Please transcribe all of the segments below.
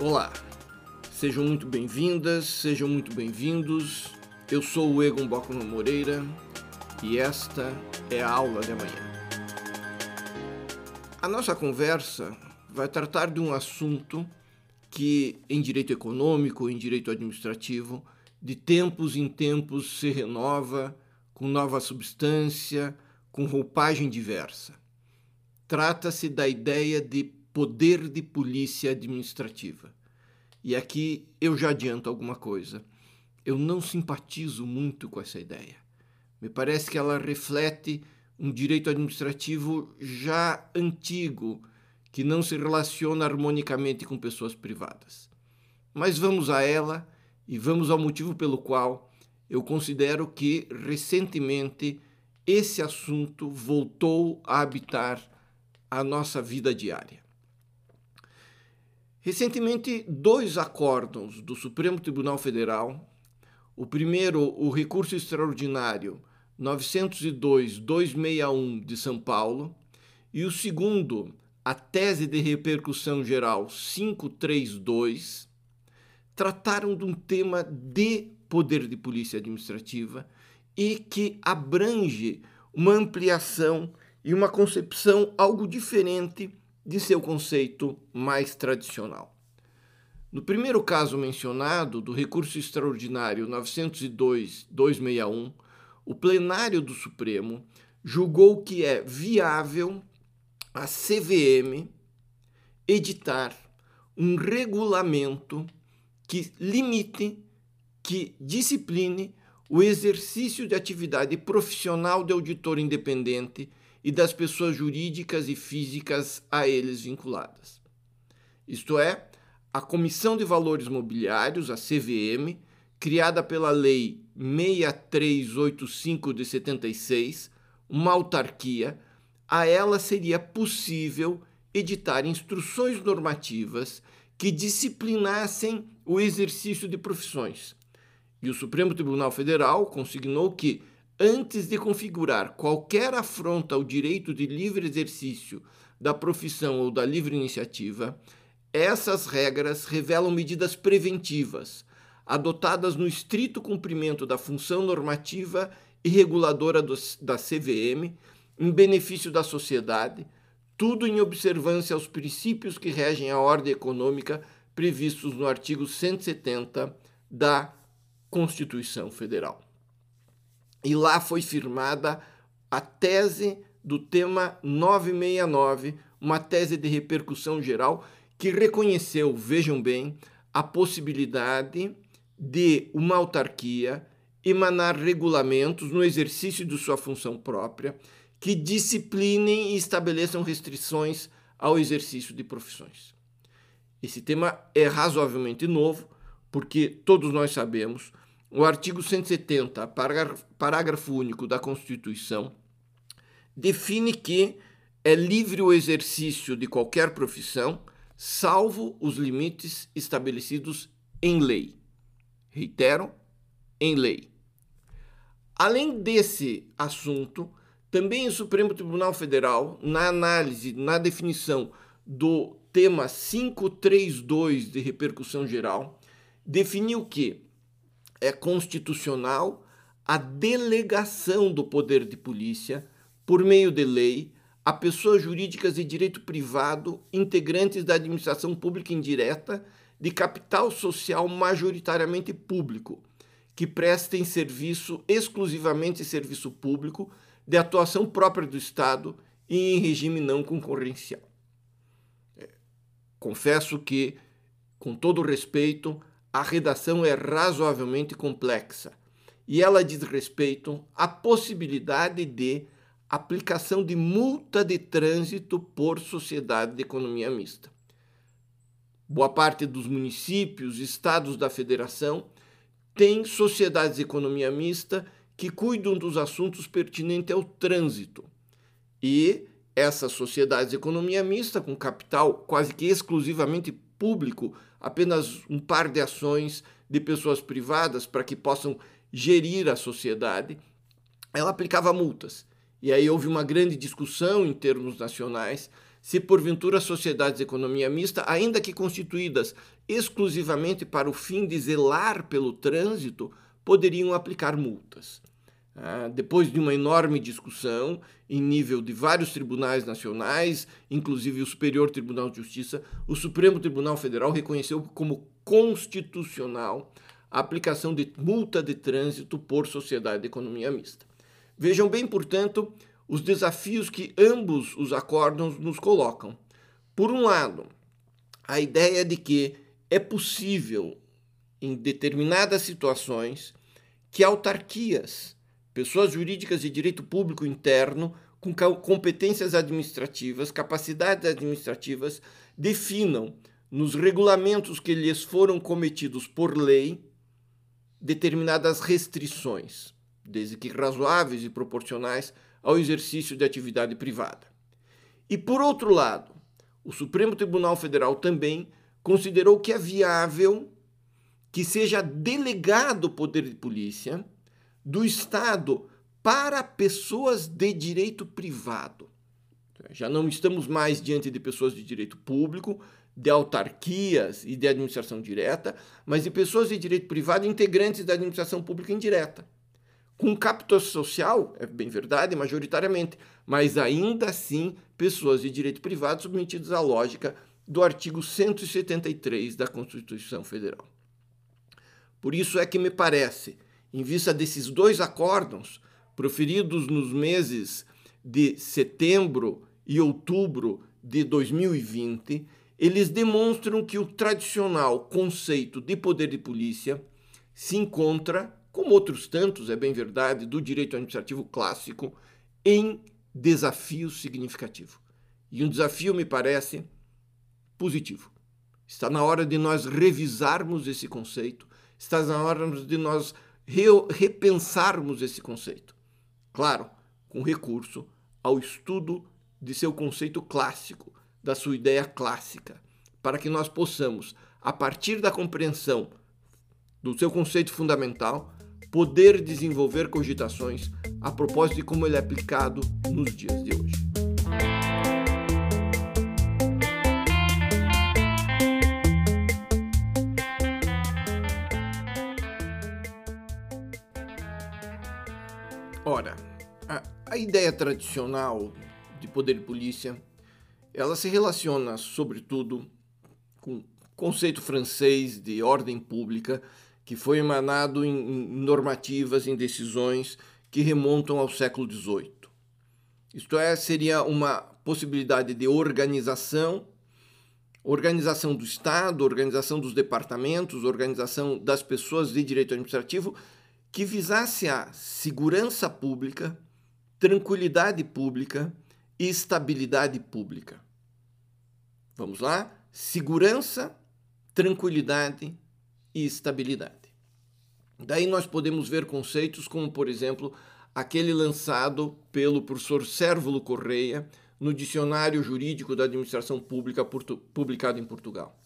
Olá, sejam muito bem-vindas, sejam muito bem-vindos. Eu sou o Egon Bockman Moreira e esta é a aula de amanhã. A nossa conversa vai tratar de um assunto que, em direito econômico, em direito administrativo, de tempos em tempos se renova com nova substância, com roupagem diversa. Trata-se da ideia de poder de polícia administrativa. E aqui eu já adianto alguma coisa. Eu não simpatizo muito com essa ideia. Me parece que ela reflete um direito administrativo já antigo, que não se relaciona harmonicamente com pessoas privadas. Mas vamos a ela e vamos ao motivo pelo qual eu considero que recentemente esse assunto voltou a habitar a nossa vida diária. Recentemente, dois acórdãos do Supremo Tribunal Federal, o primeiro, o recurso extraordinário 902-261 de São Paulo, e o segundo, a tese de repercussão geral 532, trataram de um tema de poder de polícia administrativa e que abrange uma ampliação e uma concepção algo diferente de seu conceito mais tradicional. No primeiro caso mencionado, do recurso extraordinário 902-261, o plenário do Supremo julgou que é viável a CVM editar um regulamento que limite, que discipline o exercício de atividade profissional de auditor independente e das pessoas jurídicas e físicas a eles vinculadas. Isto é, a Comissão de Valores Mobiliários, a CVM, criada pela Lei 6385 de 76, uma autarquia, a ela seria possível editar instruções normativas que disciplinassem o exercício de profissões. E o Supremo Tribunal Federal consignou que antes de configurar qualquer afronta ao direito de livre exercício da profissão ou da livre iniciativa, essas regras revelam medidas preventivas, adotadas no estrito cumprimento da função normativa e reguladora do, da CVM, em benefício da sociedade, tudo em observância aos princípios que regem a ordem econômica previstos no artigo 170 da Constituição Federal e lá foi firmada a tese do tema 969, uma tese de repercussão geral que reconheceu, vejam bem, a possibilidade de uma autarquia emanar regulamentos no exercício de sua função própria que disciplinem e estabeleçam restrições ao exercício de profissões. Esse tema é razoavelmente novo, porque todos nós sabemos o artigo 170, parágrafo, único da Constituição, define que é livre o exercício de qualquer profissão, salvo os limites estabelecidos em lei. Reitero, em lei. Além desse assunto, também o Supremo Tribunal Federal, na análise, na definição do tema 532 de repercussão geral, definiu que é constitucional a delegação do poder de polícia, por meio de lei, a pessoas jurídicas de direito privado, integrantes da administração pública indireta, de capital social majoritariamente público, que prestem serviço exclusivamente serviço público de atuação própria do Estado e em regime não concorrencial. É, confesso que, com todo respeito, a redação é razoavelmente complexa e ela diz respeito à possibilidade de aplicação de multa de trânsito por sociedade de economia mista. Boa parte dos municípios, estados da federação tem sociedades de economia mista que cuidam dos assuntos pertinentes ao trânsito. E essas sociedades de economia mista, com capital quase que exclusivamente público apenas um par de ações de pessoas privadas para que possam gerir a sociedade, ela aplicava multas. E aí houve uma grande discussão em termos nacionais se porventura sociedades de economia mista, ainda que constituídas exclusivamente para o fim de zelar pelo trânsito, poderiam aplicar multas. Ah, depois de uma enorme discussão em nível de vários tribunais nacionais, inclusive o Superior Tribunal de Justiça, o Supremo Tribunal Federal reconheceu como constitucional a aplicação de multa de trânsito por sociedade de economia mista. Vejam bem, portanto, os desafios que ambos os acórdãos nos colocam. Por um lado, a ideia de que é possível, em determinadas situações, que autarquias, pessoas jurídicas de direito público interno, com competências administrativas, capacidades administrativas, definam nos regulamentos que lhes foram cometidos por lei determinadas restrições, desde que razoáveis e proporcionais ao exercício de atividade privada. E por outro lado, o Supremo Tribunal Federal também considerou que é viável que seja delegado o poder de polícia do Estado para pessoas de direito privado. Já não estamos mais diante de pessoas de direito público, de autarquias e de administração direta, mas de pessoas de direito privado integrantes da administração pública indireta. Com capital social, é bem verdade, majoritariamente, mas ainda assim pessoas de direito privado submetidas à lógica do artigo 173 da Constituição Federal. Por isso é que me parece, em vista desses dois acórdãos, proferidos nos meses de setembro e outubro de 2020, eles demonstram que o tradicional conceito de poder de polícia se encontra, como outros tantos, é bem verdade, do direito administrativo clássico, em desafio significativo. E um desafio, me parece, positivo. Está na hora de nós revisarmos esse conceito, está na hora de nós repensarmos esse conceito. Claro, com recurso ao estudo de seu conceito clássico, da sua ideia clássica, para que nós possamos, a partir da compreensão do seu conceito fundamental, poder desenvolver cogitações a propósito de como ele é aplicado nos dias de hoje. A, ideia tradicional de poder de polícia ela se relaciona, sobretudo, com o conceito francês de ordem pública, que foi emanado em normativas, em decisões que remontam ao século XVIII. Isto é, seria uma possibilidade de organização, organização do Estado, organização dos departamentos, organização das pessoas de direito administrativo, que visasse a segurança pública, tranquilidade pública e estabilidade pública. Vamos lá? Segurança, tranquilidade e estabilidade. Daí nós podemos ver conceitos como, por exemplo, aquele lançado pelo professor Sérvulo Correia no Dicionário Jurídico da Administração Pública publicado em Portugal.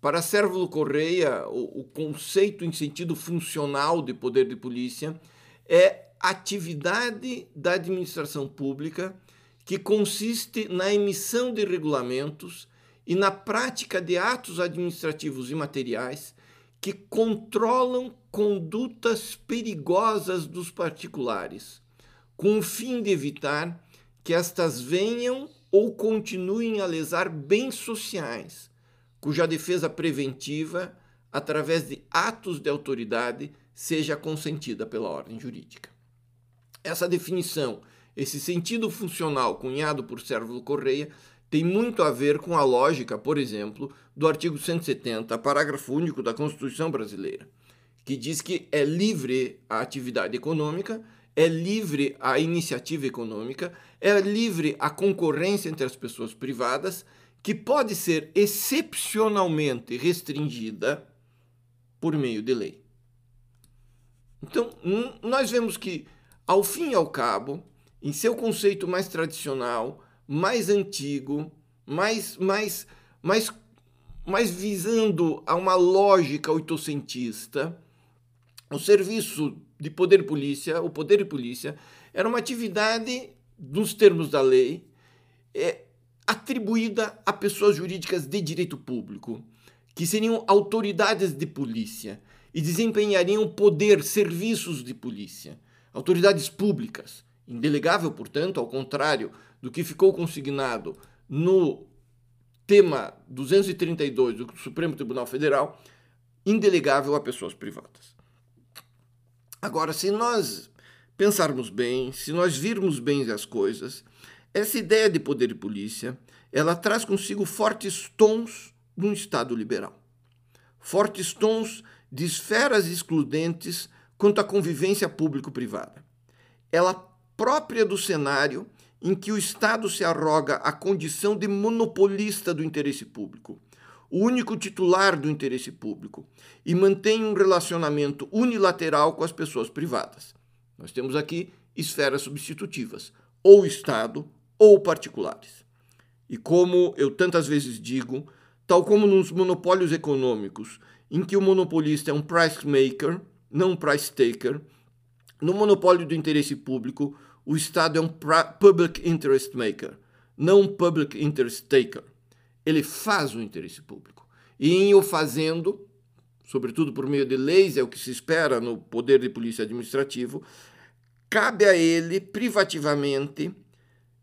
Para Sérvulo Correia, o, o conceito em sentido funcional de poder de polícia é atividade da administração pública que consiste na emissão de regulamentos e na prática de atos administrativos e materiais que controlam condutas perigosas dos particulares, com o fim de evitar que estas venham ou continuem a lesar bens sociais, cuja defesa preventiva, através de atos de autoridade, seja consentida pela ordem jurídica. Essa definição, esse sentido funcional cunhado por Sérvulo Correia, tem muito a ver com a lógica, por exemplo, do artigo 170, parágrafo único da Constituição brasileira, que diz que é livre a atividade econômica, é livre a iniciativa econômica, é livre a concorrência entre as pessoas privadas, que pode ser excepcionalmente restringida por meio de lei. Então, nós vemos que, ao fim e ao cabo, em seu conceito mais tradicional, mais antigo, mais, mais, mais, mais visando a uma lógica oitocentista, o serviço de poder polícia, o poder de polícia, era uma atividade, nos termos da lei, é, atribuída a pessoas jurídicas de direito público, que seriam autoridades de polícia e desempenhariam poder, serviços de polícia, autoridades públicas. Indelegável, portanto, ao contrário do que ficou consignado no tema 232 do Supremo Tribunal Federal, indelegável a pessoas privadas. Agora, se nós pensarmos bem, se nós virmos bem as coisas, essa ideia de poder e polícia, ela traz consigo fortes tons de um Estado liberal. Fortes tons de esferas excludentes quanto à convivência público-privada. Ela própria do cenário em que o Estado se arroga a condição de monopolista do interesse público, o único titular do interesse público, e mantém um relacionamento unilateral com as pessoas privadas. Nós temos aqui esferas substitutivas, ou Estado ou particulares. E como eu tantas vezes digo, tal como nos monopólios econômicos, em que o monopolista é um price maker, não um price taker, no monopólio do interesse público, o Estado é um public interest maker, não um public interest taker. Ele faz o interesse público. E em o fazendo, sobretudo por meio de leis, é o que se espera no poder de polícia administrativo, cabe a ele privativamente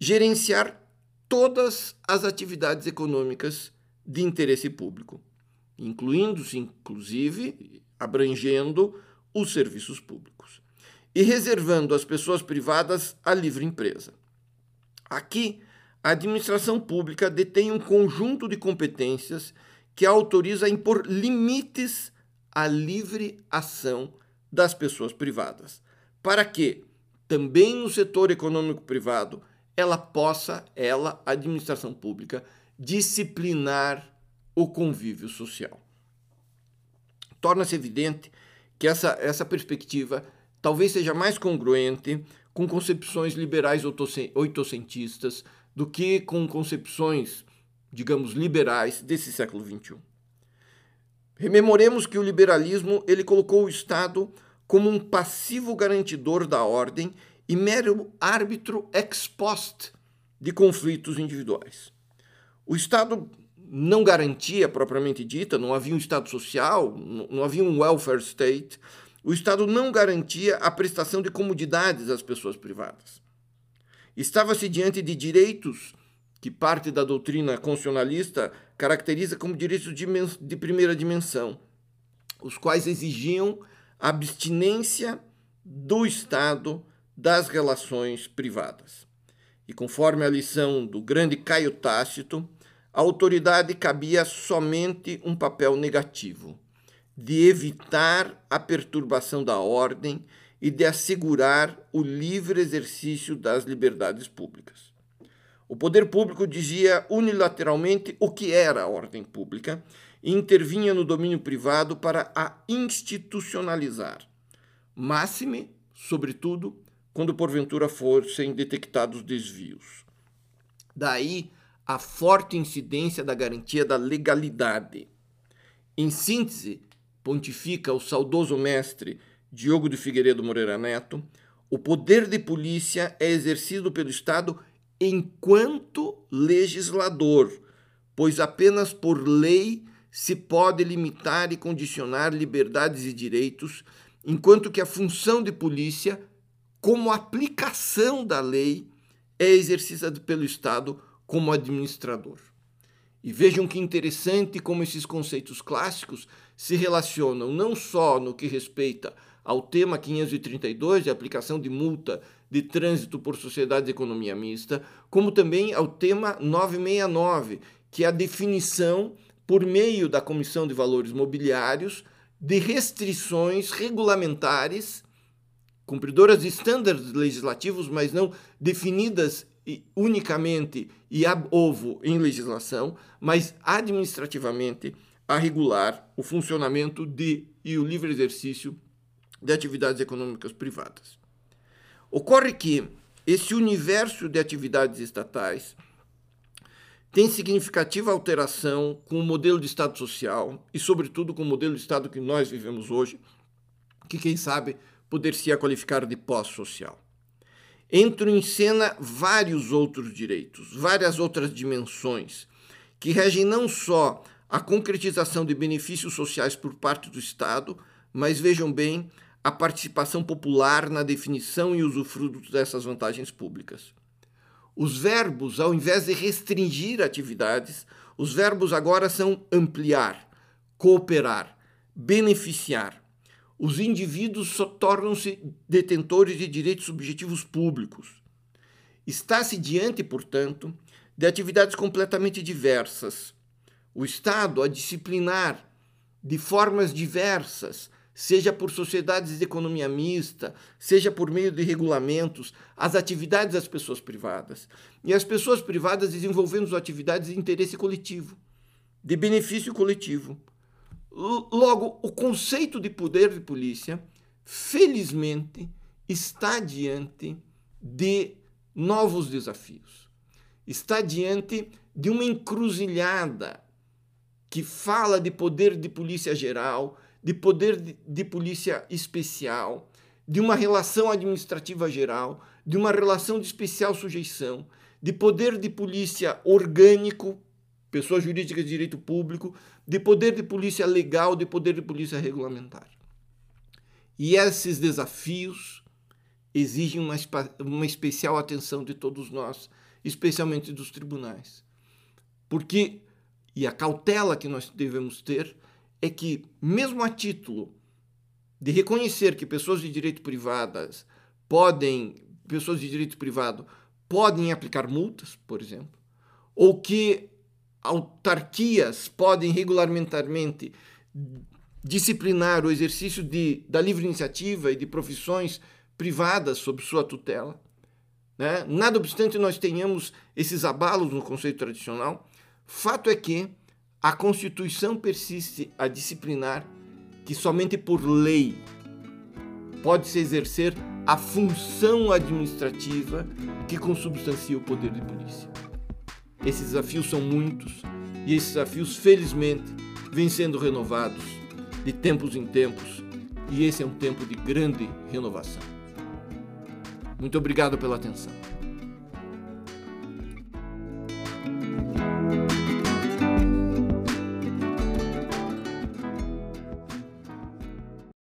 gerenciar todas as atividades econômicas de interesse público, incluindo-se, inclusive, abrangendo os serviços públicos e reservando às pessoas privadas a livre empresa. Aqui, a administração pública detém um conjunto de competências que autoriza a impor limites à livre ação das pessoas privadas, para que, também no setor econômico privado, ela possa, ela, a administração pública, disciplinar o convívio social. Torna-se evidente que essa, essa perspectiva talvez seja mais congruente com concepções liberais oitocentistas do que com concepções, digamos, liberais desse século XXI. Rememoremos que o liberalismo ele colocou o Estado como um passivo garantidor da ordem e mero árbitro ex post de conflitos individuais. O Estado não garantia propriamente dita, não havia um Estado social, não havia um welfare state, o Estado não garantia a prestação de comodidades às pessoas privadas. Estava-se diante de direitos que parte da doutrina constitucionalista caracteriza como direitos de primeira dimensão, os quais exigiam a abstinência do Estado das relações privadas. E conforme a lição do grande Caio Tácito, a autoridade cabia somente um papel negativo de evitar a perturbação da ordem e de assegurar o livre exercício das liberdades públicas. O poder público dizia unilateralmente o que era a ordem pública e intervinha no domínio privado para a institucionalizar, máxime, sobretudo, quando porventura fossem detectados desvios. Daí a forte incidência da garantia da legalidade. Em síntese, pontifica o saudoso mestre Diogo de Figueiredo Moreira Neto, o poder de polícia é exercido pelo Estado enquanto legislador, pois apenas por lei se pode limitar e condicionar liberdades e direitos, enquanto que a função de polícia, como aplicação da lei, é exercida pelo Estado como administrador. E vejam que interessante como esses conceitos clássicos se relacionam não só no que respeita ao tema 532 de aplicação de multa de trânsito por sociedade de economia mista, como também ao tema 969, que é a definição por meio da Comissão de Valores Mobiliários de restrições regulamentares cumpridoras de estándares legislativos, mas não definidas unicamente e ab ovo em legislação, mas administrativamente a regular o funcionamento de e o livre exercício de atividades econômicas privadas. Ocorre que esse universo de atividades estatais tem significativa alteração com o modelo de Estado social e, sobretudo, com o modelo de Estado que nós vivemos hoje, que, quem sabe, poder-se qualificar de pós-social. Entram em cena vários outros direitos, várias outras dimensões, que regem não só a concretização de benefícios sociais por parte do Estado, mas vejam bem, a participação popular na definição e usufruto dessas vantagens públicas. Os verbos, ao invés de restringir atividades, os verbos agora são ampliar, cooperar, beneficiar. Os indivíduos tornam-se detentores de direitos subjetivos públicos. Está-se diante, portanto, de atividades completamente diversas. O Estado a disciplinar de formas diversas seja por sociedades de economia mista, seja por meio de regulamentos, as atividades das pessoas privadas. E as pessoas privadas desenvolvendo atividades de interesse coletivo, de benefício coletivo. Logo, o conceito de poder de polícia, felizmente, está diante de novos desafios. Está diante de uma encruzilhada que fala de poder de polícia geral, de poder de, de polícia especial, de uma relação administrativa geral, de uma relação de especial sujeição, de poder de polícia orgânico, pessoa jurídica de direito público, de poder de polícia legal, de poder de polícia regulamentar. E esses desafios exigem uma, uma especial atenção de todos nós, especialmente dos tribunais. Porque, e a cautela que nós devemos ter, é que, mesmo a título de reconhecer que pessoas de direito privadas podem, pessoas de direito privado podem aplicar multas, por exemplo, ou que autarquias podem regulamentarmente disciplinar o exercício de, da livre iniciativa e de profissões privadas sob sua tutela. Né? Nada obstante nós tenhamos esses abalos no conceito tradicional, fato é que a Constituição persiste a disciplinar que somente por lei pode-se exercer a função administrativa que consubstancia o poder de polícia. Esses desafios são muitos e esses desafios, felizmente, vêm sendo renovados de tempos em tempos e esse é um tempo de grande renovação. Muito obrigado pela atenção.